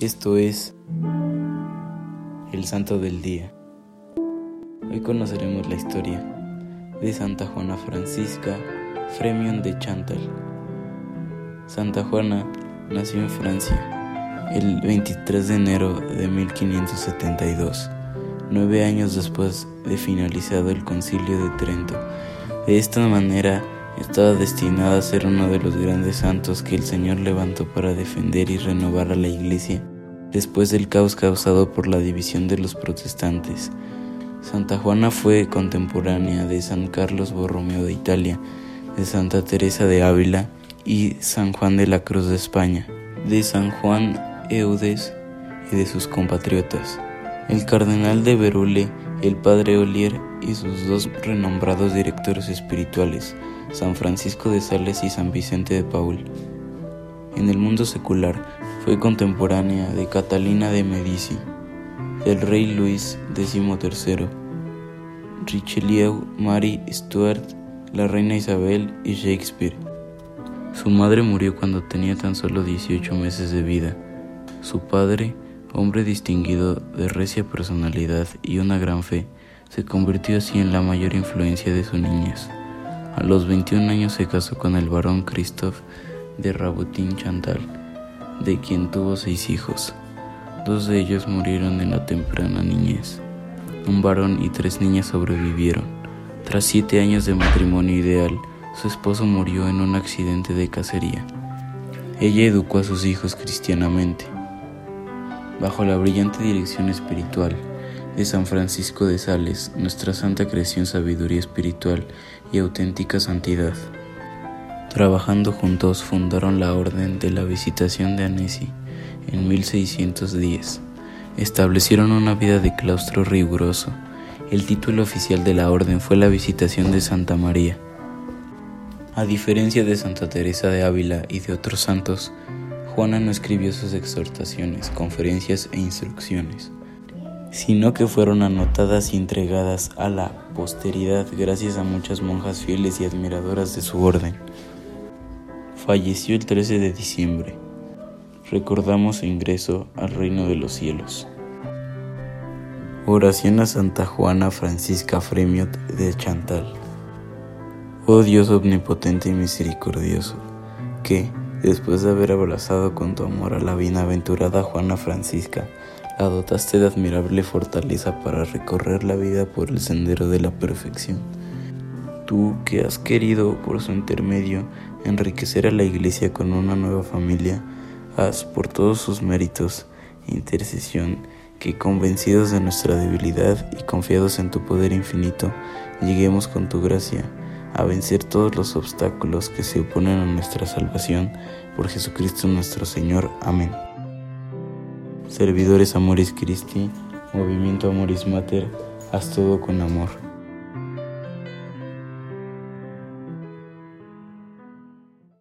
Esto es el Santo del Día. Hoy conoceremos la historia de Santa Juana Francisca Fremion de Chantal. Santa Juana nació en Francia el 23 de enero de 1572, nueve años después de finalizado el concilio de Trento. De esta manera, estaba destinada a ser uno de los grandes santos que el Señor levantó para defender y renovar a la Iglesia después del caos causado por la división de los protestantes. Santa Juana fue contemporánea de San Carlos Borromeo de Italia, de Santa Teresa de Ávila y San Juan de la Cruz de España, de San Juan Eudes y de sus compatriotas. El cardenal de Berule, el padre Olier y sus dos renombrados directores espirituales, San Francisco de Sales y San Vicente de Paul. En el mundo secular fue contemporánea de Catalina de Medici, del rey Luis XIII, Richelieu, Mary Stuart, la reina Isabel y Shakespeare. Su madre murió cuando tenía tan solo 18 meses de vida. Su padre, hombre distinguido de recia personalidad y una gran fe, se convirtió así en la mayor influencia de su niñez. A los 21 años se casó con el barón Christophe de Rabutin Chantal, de quien tuvo seis hijos. Dos de ellos murieron en la temprana niñez. Un varón y tres niñas sobrevivieron. Tras siete años de matrimonio ideal, su esposo murió en un accidente de cacería. Ella educó a sus hijos cristianamente. Bajo la brillante dirección espiritual de San Francisco de Sales, nuestra santa creció en sabiduría espiritual y auténtica santidad. Trabajando juntos fundaron la Orden de la Visitación de Annecy en 1610. Establecieron una vida de claustro riguroso. El título oficial de la orden fue la Visitación de Santa María. A diferencia de Santa Teresa de Ávila y de otros santos, Juana no escribió sus exhortaciones, conferencias e instrucciones sino que fueron anotadas y entregadas a la posteridad gracias a muchas monjas fieles y admiradoras de su orden. Falleció el 13 de diciembre. Recordamos su ingreso al reino de los cielos. Oración a Santa Juana Francisca Fremiot de Chantal. Oh Dios omnipotente y misericordioso, que, después de haber abrazado con tu amor a la bienaventurada Juana Francisca, la dotaste de admirable fortaleza para recorrer la vida por el sendero de la perfección. Tú que has querido por su intermedio enriquecer a la Iglesia con una nueva familia, haz por todos sus méritos intercesión que convencidos de nuestra debilidad y confiados en tu poder infinito, lleguemos con tu gracia a vencer todos los obstáculos que se oponen a nuestra salvación por Jesucristo nuestro Señor. Amén. Servidores Amoris Christi, Movimiento Amoris Mater, haz todo con amor.